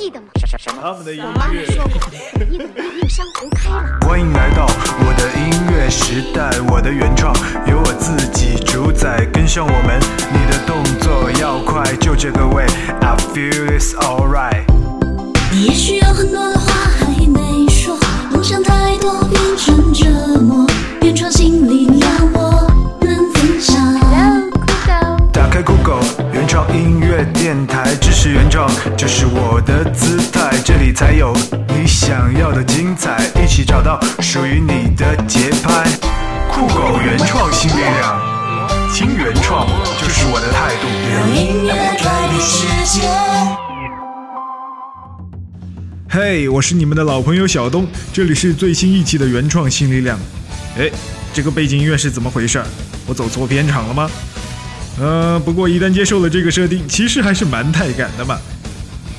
记得吗？他们的音我妈。说过，你等月映山红开了。欢迎来到我的音乐时代，我的原创由我自己主宰，跟上我们，你的动作要快，就这个味，I feel it's alright。你也许有很多的话还没说，梦想太多变成折磨，创音乐电台，支持原创这是我的姿态，这里才有你想要的精彩，一起找到属于你的节拍。酷狗原创新力量，听原创就是我的态度。让音乐改变世界。嘿我是你们的老朋友小东，这里是最新一期的原创新力量。哎，这个背景音乐是怎么回事？我走错片场了吗？呃，不过一旦接受了这个设定，其实还是蛮带感的嘛。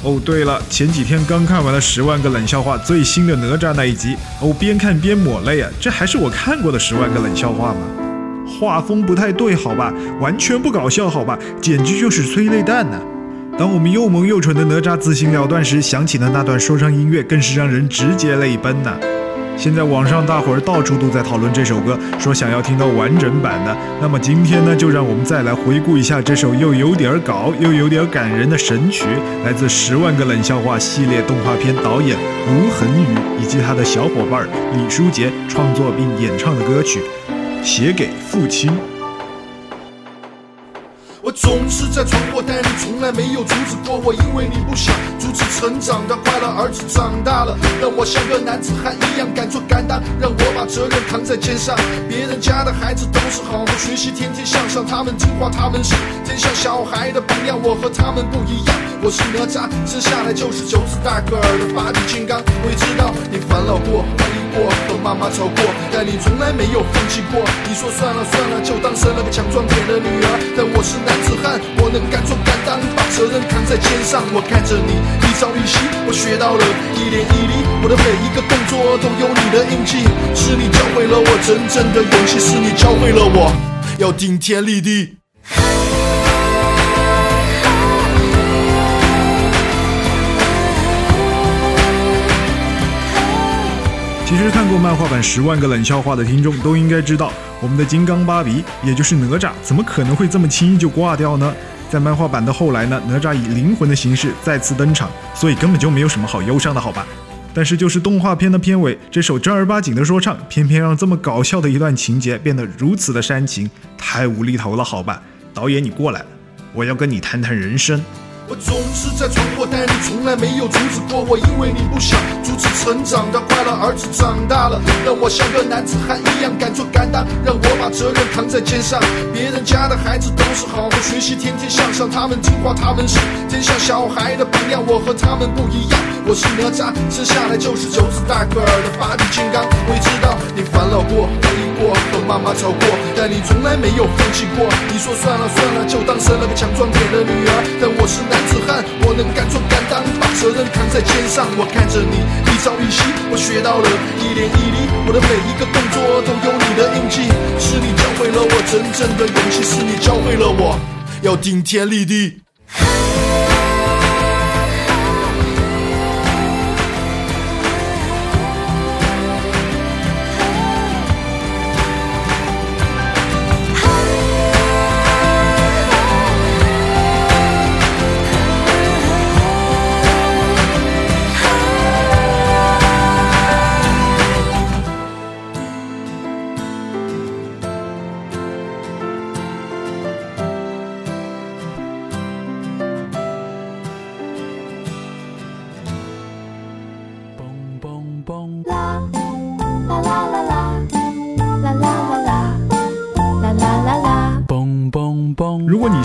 哦，对了，前几天刚看完了《十万个冷笑话》最新的哪吒那一集，哦，边看边抹泪啊，这还是我看过的《十万个冷笑话》吗？画风不太对，好吧，完全不搞笑，好吧，简直就是催泪弹呐、当我们又萌又蠢的哪吒自行了断时，响起的那段说唱音乐，更是让人直接泪奔呐、现在网上大伙儿到处都在讨论这首歌，说想要听到完整版的。那么今天呢，就让我们再来回顾一下这首又有点搞又有点感人的神曲，来自《十万个冷笑话》系列动画片导演吴恒宇以及他的小伙伴李书杰创作并演唱的歌曲《写给父亲》。总是在闯祸，但你从来没有阻止过我，因为你不想阻止成长的快乐。儿子长大了，让我像个男子汉一样敢做敢当，让我把责任扛在肩上。别人家的孩子都是好好学习，天天向上，他们听话，他们是天下小孩的榜样。我和他们不一样，我是哪吒，生下来就是九子大个儿的八臂金刚。我也知道你烦恼过，怀疑过，和妈妈吵过，但你从来没有放弃过。你说算了算了，就当生了个强壮点的女儿。但我是男子汉，我能敢做敢当，把责任扛在肩上。我看着你一朝一夕，我学到了一点一滴，我的每一个动作都有你的印记。是你教会了我真正的勇气，是你教会了我要顶天立地。其实看过漫画版《十万个冷笑话》的听众都应该知道，我们的金刚芭比，也就是哪吒，怎么可能会这么轻易就挂掉呢？在漫画版的后来呢，哪吒以灵魂的形式再次登场，所以根本就没有什么好忧伤的，好吧？但是就是动画片的片尾，这首正儿八经的说唱，偏偏让这么搞笑的一段情节变得如此的煽情，太无厘头了，好吧？导演你过来，我要跟你谈谈人生。我总是在闯祸，但你从来没有阻止过我，因为你不想阻止成长的快乐。儿子长大了，让我像个男子汉一样敢做敢当，让我把责任扛在肩上。别人家的孩子都是好好学习，天天向上，他们听话，他们是天下小孩的榜样。我和他们不一样，我是哪吒，生下来就是九子大个儿的八力金刚。我也知道你烦恼过，过，和妈妈吵过，但你从来没有放弃过。你说算了算了，就当生了个强壮点的女儿。但我是男子汉，我能敢做敢当，把责任扛在肩上。我看着你一朝一夕，我学到了一点一滴，我的每一个动作都有你的印记。是你教会了我真正的勇气，是你教会了我要顶天立地。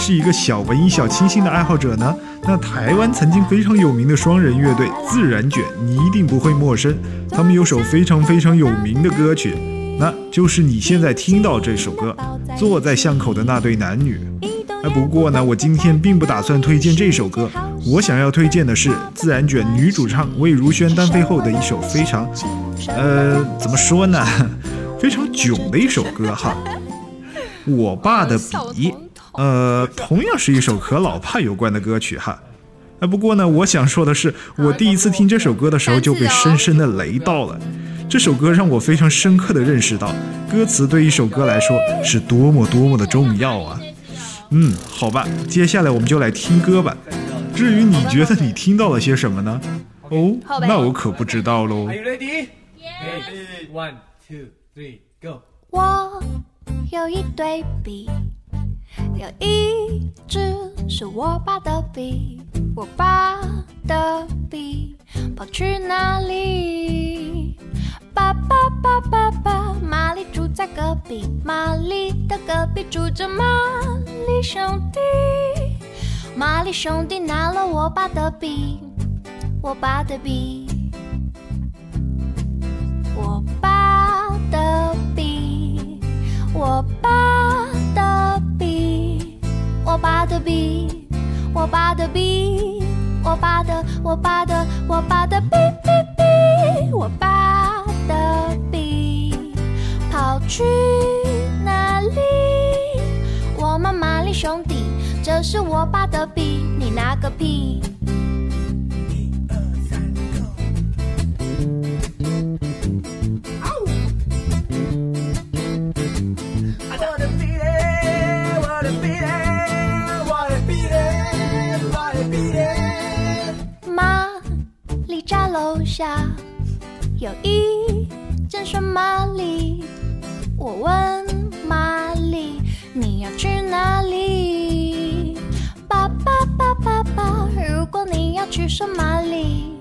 是一个小文艺、小清新的爱好者呢，那台湾曾经非常有名的双人乐队自然卷，你一定不会陌生。他们有首非常非常有名的歌曲，那就是你现在听到这首歌《坐在巷口的那对男女》。哎，不过呢，我今天并不打算推荐这首歌，我想要推荐的是自然卷女主唱魏如萱单飞后的一首非常，呃，怎么说呢，非常囧的一首歌哈。我爸的笔，呃，同样是一首和老派有关的歌曲哈。哎，不过呢，我想说的是，我第一次听这首歌的时候就被深深的雷到了。这首歌让我非常深刻的认识到，歌词对一首歌来说是多么多么的重要啊。嗯，好吧，接下来我们就来听歌吧。至于你觉得你听到了些什么呢？哦，那我可不知道喽。Are you ready? Yes. One, two, three, go. 我有一对笔，有一支是我爸的笔，我爸的笔跑去哪里？爸爸爸爸爸，玛丽住在隔壁，玛丽的隔壁住着玛丽兄弟，玛丽兄弟拿了我爸的笔，我爸的笔。我爸的笔，我爸，我爸的笔，我爸的笔，我爸的，我爸的，我爸的笔笔笔，我爸的笔跑去哪里？我们玛丽兄弟，这是我爸的笔，你拿个屁！有一间双玛丽，我问玛丽你要去哪里？爸爸爸爸爸，如果你要去双玛丽，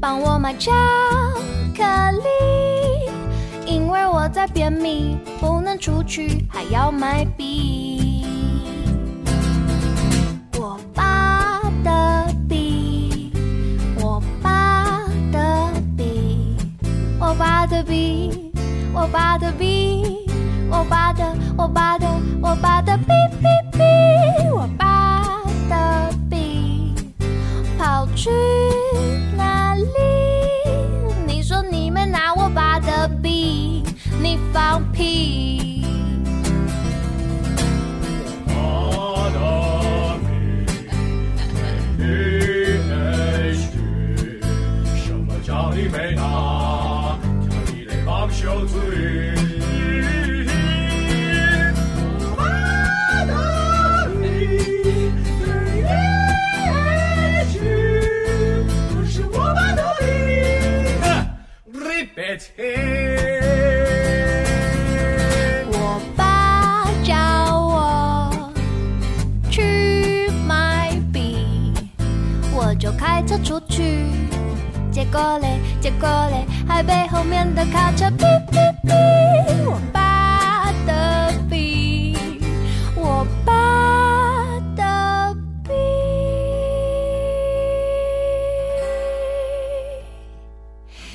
帮我买巧克力，因为我在便秘，不能出去，还要买笔。爸的笔，我爸的笔，我爸的，我爸的，我爸的笔笔笔，我爸的笔跑去哪里？你说你们拿我爸的笔，你放屁！什么叫你没拿？我爸叫我去买笔，我就开车出去。结果嘞，结果嘞，还被后面的卡车哔哔哔。我爸的笔，我爸的笔。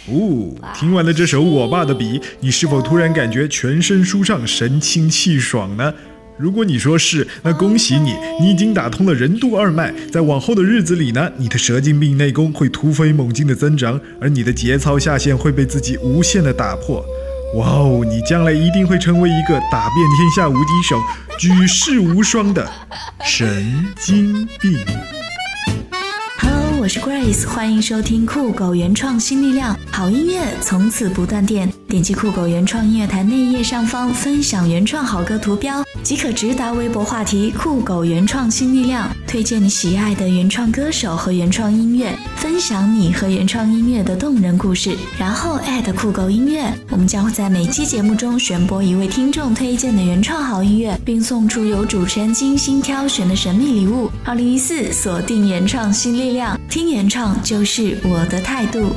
哦，听完了这首《我爸的笔》，你是否突然感觉全身舒畅、神清气爽呢？如果你说是，那恭喜你，你已经打通了任督二脉。在往后的日子里呢，你的蛇精病内功会突飞猛进的增长，而你的节操下限会被自己无限的打破。哇哦，你将来一定会成为一个打遍天下无敌手、举世无双的神经病。我是 Grace，欢迎收听酷狗原创新力量，好音乐从此不断电。点击酷狗原创音乐台内页上方分享原创好歌图标，即可直达微博话题“酷狗原创新力量”，推荐你喜爱的原创歌手和原创音乐，分享你和原创音乐的动人故事，然后艾特酷狗音乐，我们将会在每期节目中选播一位听众推荐的原创好音乐，并送出由主持人精心挑选的神秘礼物。二零一四锁定原创新力量，听原创就是我的态度。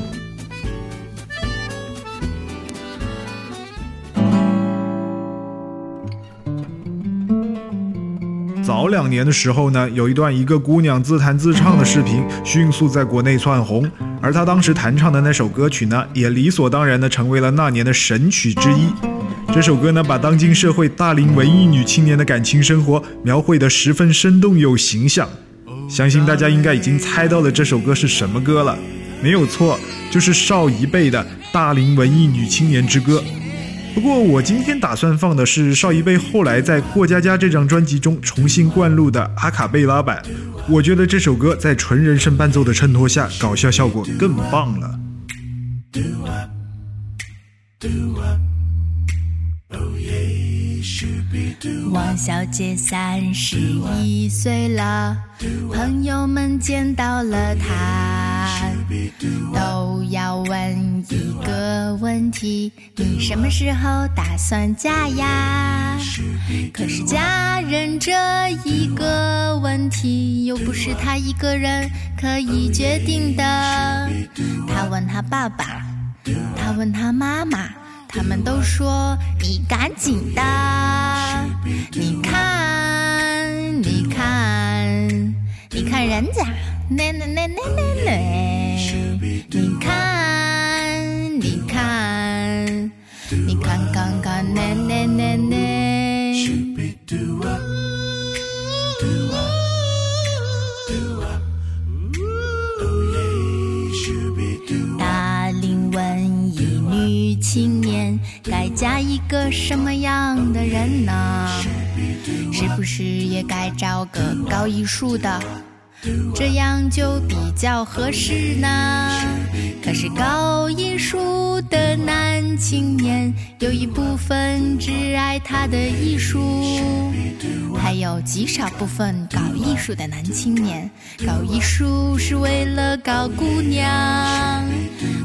早两年的时候呢，有一段一个姑娘自弹自唱的视频，迅速在国内窜红，而她当时弹唱的那首歌曲呢，也理所当然的成为了那年的神曲之一。这首歌呢，把当今社会大龄文艺女青年的感情生活描绘得十分生动有形象。相信大家应该已经猜到了这首歌是什么歌了，没有错，就是邵一贝的《大龄文艺女青年之歌》。不过我今天打算放的是邵一贝后来在《过家家》这张专辑中重新灌录的阿卡贝拉版，我觉得这首歌在纯人声伴奏的衬托下，搞笑效果更棒了。王小姐三十一岁了，朋友们见到了她，都要问一个问题：你什么时候打算嫁呀？可是嫁人这一个问题，又不是她一个人可以决定的。她问她爸爸，她问她妈妈。他们都说你赶紧的，你看，你看，你看人家，那那那那那那，你看，你看，你看看看那那那那。该嫁一个什么样的人呢？是不是也该找个高一术的，这样就比较合适呢？可是高一术青年有一部分只爱他的艺术，还有极少部分搞艺术的男青年搞艺术是为了搞姑娘。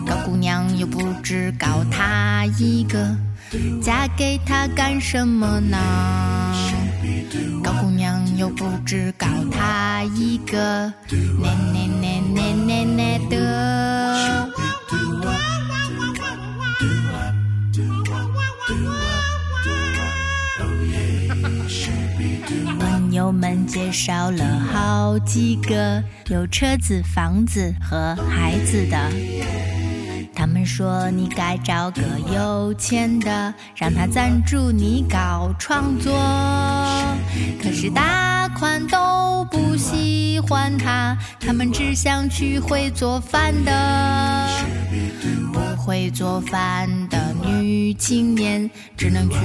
搞姑娘又不只搞他一个，嫁给他干什么呢？搞姑娘又不只搞他一个，那那那那那那的。友们介绍了好几个有车子、房子和孩子的。他们说你该找个有钱的，让他赞助你搞创作。可是大款都不喜欢他，他们只想娶会做饭的。会做饭的女青年只能去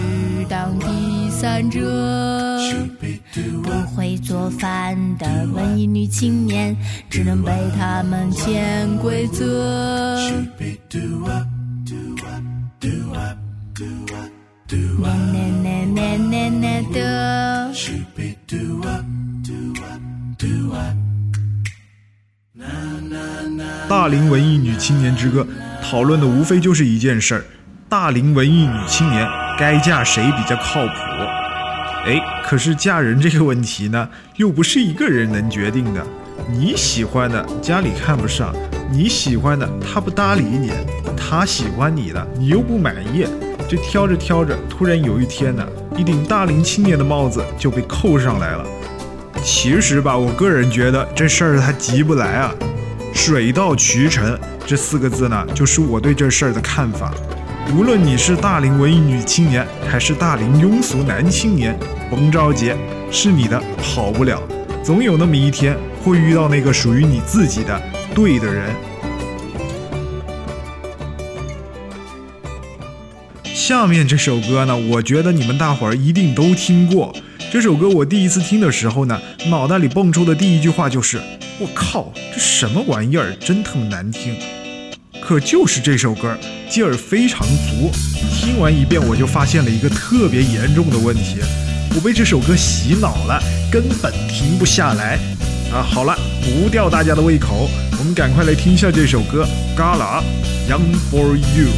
当第三者。不会做饭的文艺女青年只能被他们潜规则。大龄文艺女青年之歌讨论的无非就是一件事儿：大龄文艺女青年该嫁谁比较靠谱？哎，可是嫁人这个问题呢，又不是一个人能决定的。你喜欢的家里看不上，你喜欢的他不搭理你，他喜欢你的你又不满意，这挑着挑着，突然有一天呢，一顶大龄青年的帽子就被扣上来了。其实吧，我个人觉得这事儿他急不来啊。水到渠成这四个字呢，就是我对这事儿的看法。无论你是大龄文艺女青年，还是大龄庸俗男青年，甭着急，是你的跑不了，总有那么一天会遇到那个属于你自己的对的人。下面这首歌呢，我觉得你们大伙儿一定都听过。这首歌我第一次听的时候呢，脑袋里蹦出的第一句话就是：“我靠，这什么玩意儿，真他妈难听！”可就是这首歌劲儿非常足。听完一遍，我就发现了一个特别严重的问题：我被这首歌洗脑了，根本停不下来。啊，好了，不吊大家的胃口，我们赶快来听一下这首歌《Gala Young for You》。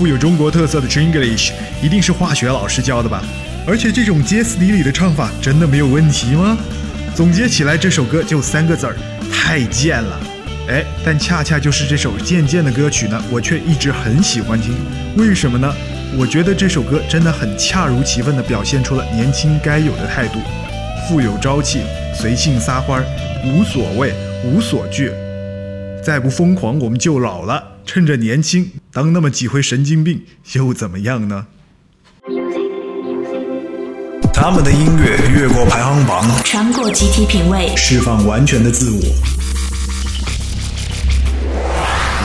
富有中国特色的 Chinglish，一定是化学老师教的吧？而且这种歇斯底里的唱法真的没有问题吗？总结起来，这首歌就三个字儿：太贱了。哎，但恰恰就是这首贱贱的歌曲呢，我却一直很喜欢听。为什么呢？我觉得这首歌真的很恰如其分地表现出了年轻该有的态度，富有朝气，随性撒欢儿，无所谓，无所惧。再不疯狂，我们就老了。趁着年轻，当那么几回神经病又怎么样呢？他们的音乐越过排行榜，穿过集体品味，释放完全的自我。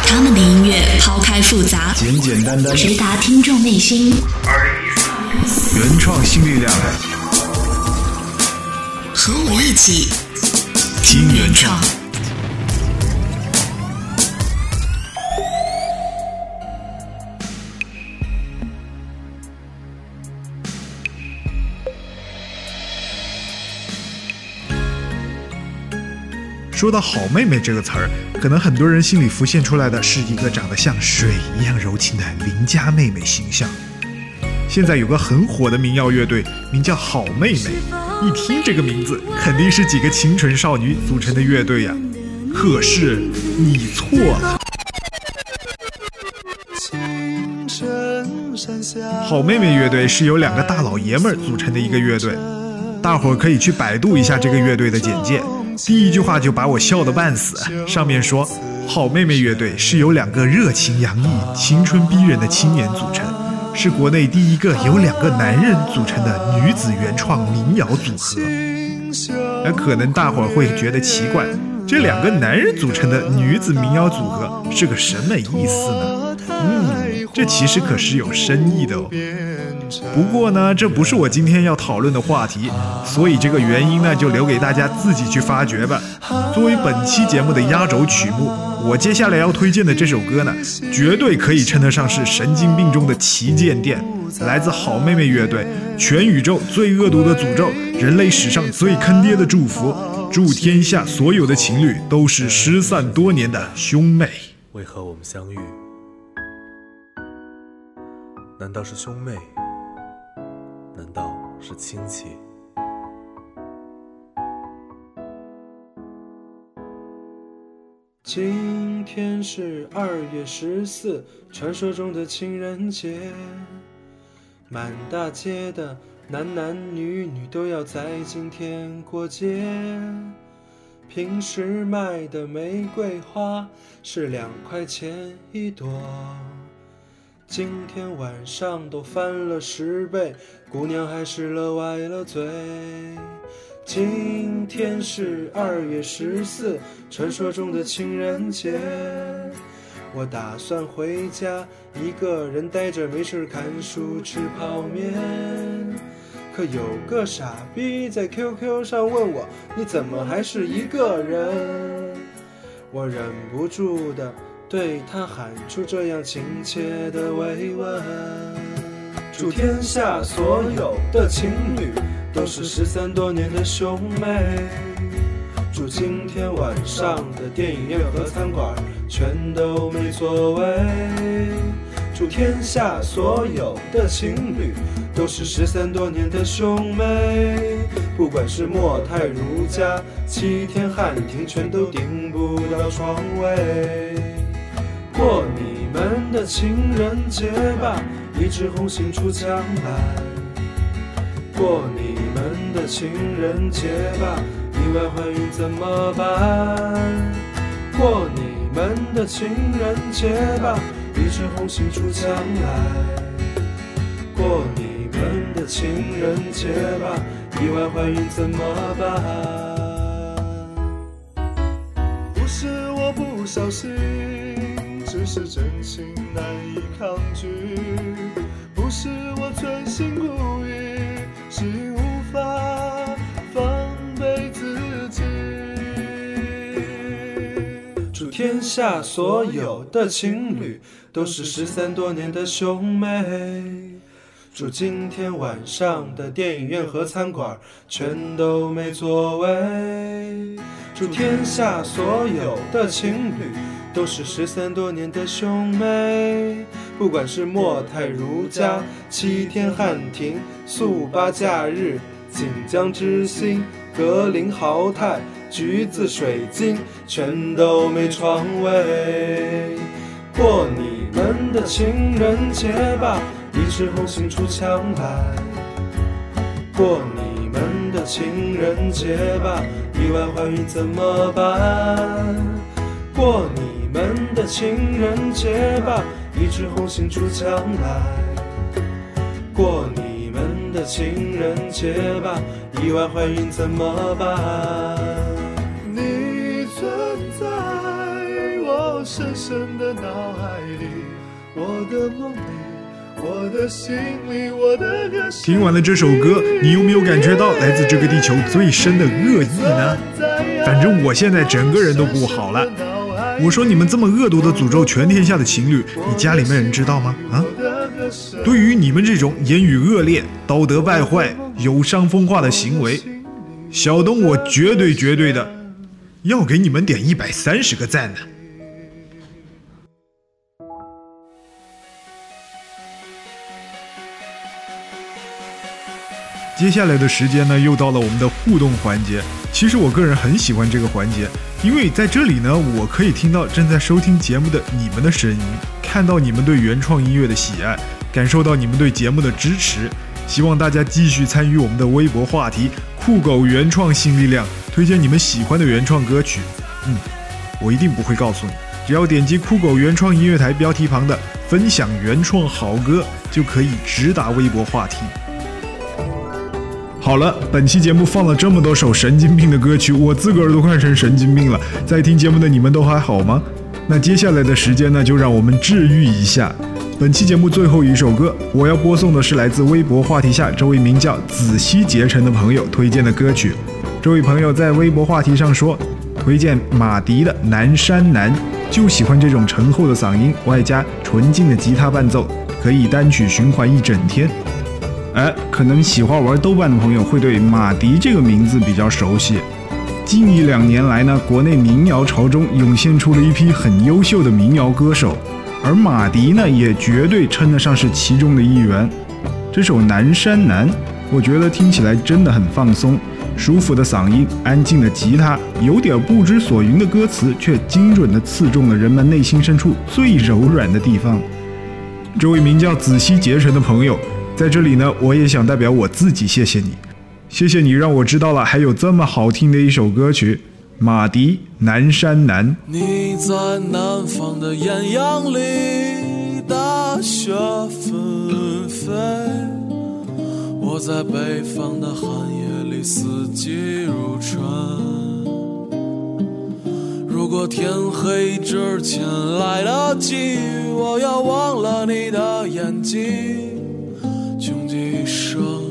他们的音乐抛开复杂，简简单单，直达听众内心。原创新力量，和我一起听原创。说到“好妹妹”这个词儿，可能很多人心里浮现出来的是一个长得像水一样柔情的邻家妹妹形象。现在有个很火的民谣乐队，名叫“好妹妹”，一听这个名字，肯定是几个清纯少女组成的乐队呀。可是你错了，好妹妹乐队是由两个大老爷们儿组成的一个乐队，大伙儿可以去百度一下这个乐队的简介。第一句话就把我笑得半死。上面说，好妹妹乐队是由两个热情洋溢、青春逼人的青年组成，是国内第一个由两个男人组成的女子原创民谣组合。那可能大伙儿会觉得奇怪，这两个男人组成的女子民谣组合是个什么意思呢？嗯，这其实可是有深意的哦。不过呢，这不是我今天要讨论的话题，所以这个原因呢，就留给大家自己去发掘吧。作为本期节目的压轴曲目，我接下来要推荐的这首歌呢，绝对可以称得上是神经病中的旗舰店，来自好妹妹乐队，全宇宙最恶毒的诅咒，人类史上最坑爹的祝福，祝天下所有的情侣都是失散多年的兄妹。为何我们相遇？难道是兄妹？难道是亲戚？今天是二月十四，传说中的情人节。满大街的男男女女都要在今天过节。平时卖的玫瑰花是两块钱一朵，今天晚上都翻了十倍，姑娘还是乐歪了嘴。今天是二月十四，传说中的情人节。我打算回家，一个人呆着没事看书吃泡面。可有个傻逼在 QQ 上问我，你怎么还是一个人？我忍不住的对他喊出这样亲切的慰问。祝天下所有的情侣都是失散多年的兄妹。祝今天晚上的电影院和餐馆全都没座位。祝天下所有的情侣都是失散多年的兄妹。不管是莫泰、如家、七天、汉庭，全都订不到床位。过你们的情人节吧，一枝红杏出墙来。过你们的情人节吧，意外怀孕怎么办？过你们的情人节吧，一枝红杏出墙来。过你们的情人节吧，意外怀孕怎么办？不是我不小心，是真情难以抗拒。不是我存心故意，是无法防备自己。祝天下所有的情侣都是失散多年的兄妹。祝今天晚上的电影院和餐馆全都没座位。祝天下所有的情侣都是失散多年的兄妹。不管是莫泰、如家、七天汉庭、速八假日、锦江之星、格林豪泰、橘子水晶，全都没床位。过你们的情人节吧，一枝红杏出墙来。过你们的情人节吧，意外怀孕怎么办？过你们的情人节吧，一枝红杏出墙来。过你们的情人节吧，意外怀孕怎么办？你存在我深深的脑海里，我的梦里，我的心里，我的歌声听完了这首歌，你有没有感觉到来自这个地球最深的恶意呢？反正我现在整个人都不好了。我说你们这么恶毒的诅咒全天下的情侣，你家里面人知道吗？啊？对于你们这种言语恶劣、道德败坏、有伤风化的行为，小东我绝对绝对的要给你们点一百三十个赞呢。接下来的时间呢，又到了我们的互动环节。其实我个人很喜欢这个环节，因为在这里呢，我可以听到正在收听节目的你们的声音，看到你们对原创音乐的喜爱，感受到你们对节目的支持。希望大家继续参与我们的微博话题“酷狗原创新力量”，推荐你们喜欢的原创歌曲。嗯，我一定不会告诉你，只要点击酷狗原创音乐台标题旁的“分享原创好歌”，就可以直达微博话题。好了，本期节目放了这么多首神经病的歌曲，我自个儿都快成神经病了。在听节目的你们都还好吗？那接下来的时间呢，就让我们治愈一下。本期节目最后一首歌，我要播送的是来自微博话题下这位名叫子熙结成的朋友推荐的歌曲。这位朋友在微博话题上说，推荐马迪的《南山南》，就喜欢这种醇厚的嗓音，外加纯净的吉他伴奏，可以单曲循环一整天。哎，可能喜欢玩豆瓣的朋友会对马迪这个名字比较熟悉。近一两年来呢，国内民谣潮中涌现出了一批很优秀的民谣歌手，而马迪呢，也绝对称得上是其中的一员。这首《南山南》，我觉得听起来真的很放松，舒服的嗓音，安静的吉他，有点不知所云的歌词，却精准地刺中了人们内心深处最柔软的地方。这位名叫子熙结成的朋友。在这里呢，我也想代表我自己谢谢你，谢谢你让我知道了还有这么好听的一首歌曲，马迪《南山南》。你在南方的艳阳里，大雪纷飞；我在北方的寒夜里，四季如春。如果天黑之前来得及，我要忘了你的眼睛。穷极一生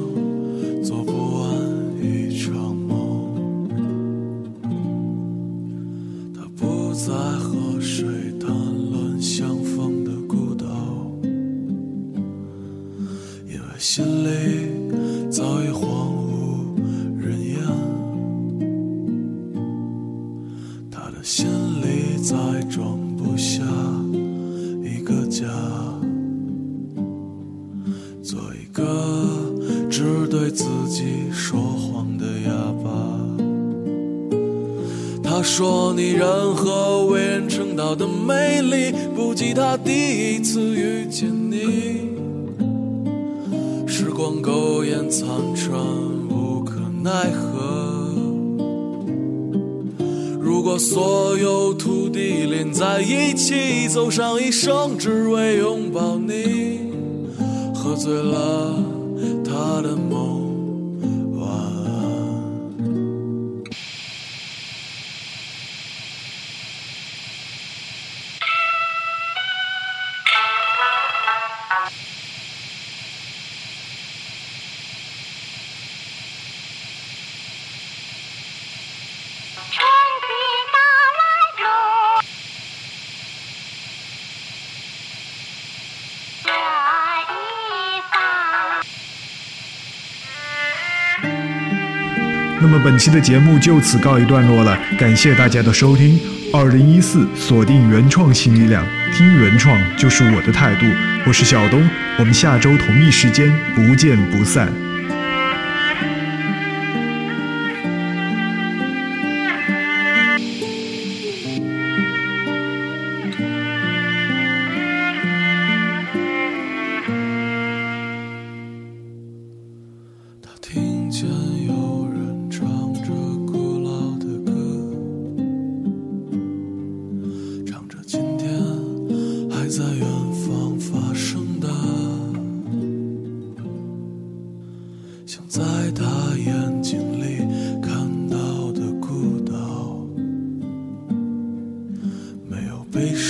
对自己说谎的哑巴。他说你任何为人称道的美丽，不及他第一次遇见你。时光苟延残喘，无可奈何。如果所有土地连在一起，走上一生，只为拥抱你。喝醉了他的那么本期的节目就此告一段落了，感谢大家的收听。二零一四锁定原创新力量，听原创就是我的态度。我是小东，我们下周同一时间不见不散。